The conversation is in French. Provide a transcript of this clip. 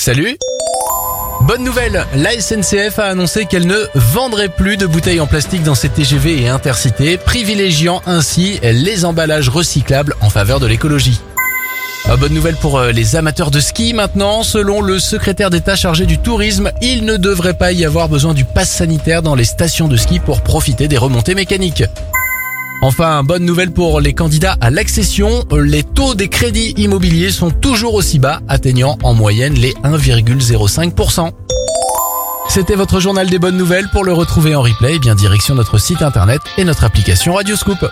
Salut Bonne nouvelle, la SNCF a annoncé qu'elle ne vendrait plus de bouteilles en plastique dans ses TGV et intercités, privilégiant ainsi les emballages recyclables en faveur de l'écologie. Ah, bonne nouvelle pour euh, les amateurs de ski maintenant, selon le secrétaire d'État chargé du tourisme, il ne devrait pas y avoir besoin du pass sanitaire dans les stations de ski pour profiter des remontées mécaniques. Enfin, bonne nouvelle pour les candidats à l'accession, les taux des crédits immobiliers sont toujours aussi bas, atteignant en moyenne les 1,05%. C'était votre journal des bonnes nouvelles. Pour le retrouver en replay, eh bien direction notre site internet et notre application Radioscoop.